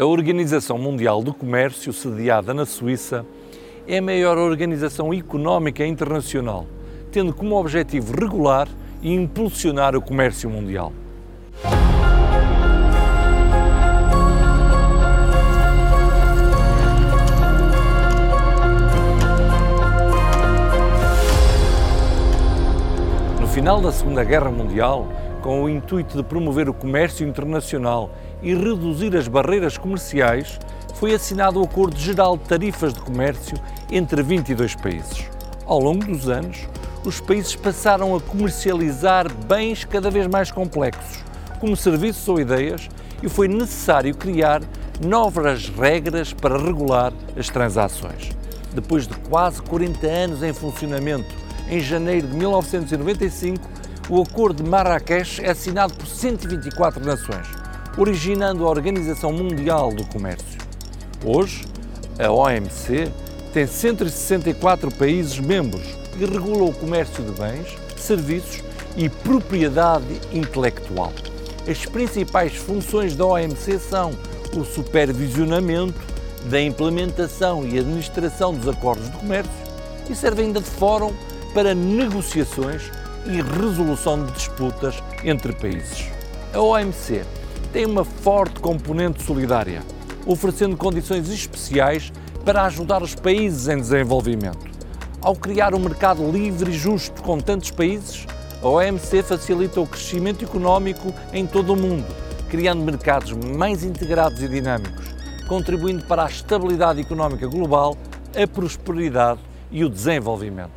A Organização Mundial do Comércio, sediada na Suíça, é a maior organização económica internacional, tendo como objetivo regular e impulsionar o comércio mundial. No final da Segunda Guerra Mundial, com o intuito de promover o comércio internacional e reduzir as barreiras comerciais, foi assinado o Acordo Geral de Tarifas de Comércio entre 22 países. Ao longo dos anos, os países passaram a comercializar bens cada vez mais complexos, como serviços ou ideias, e foi necessário criar novas regras para regular as transações. Depois de quase 40 anos em funcionamento, em janeiro de 1995, o Acordo de Marrakech é assinado por 124 nações, originando a Organização Mundial do Comércio. Hoje, a OMC tem 164 países membros e regula o comércio de bens, serviços e propriedade intelectual. As principais funções da OMC são o supervisionamento da implementação e administração dos acordos de comércio e serve ainda de fórum para negociações e resolução de disputas entre países. A OMC tem uma forte componente solidária, oferecendo condições especiais para ajudar os países em desenvolvimento. Ao criar um mercado livre e justo com tantos países, a OMC facilita o crescimento económico em todo o mundo, criando mercados mais integrados e dinâmicos, contribuindo para a estabilidade económica global, a prosperidade e o desenvolvimento.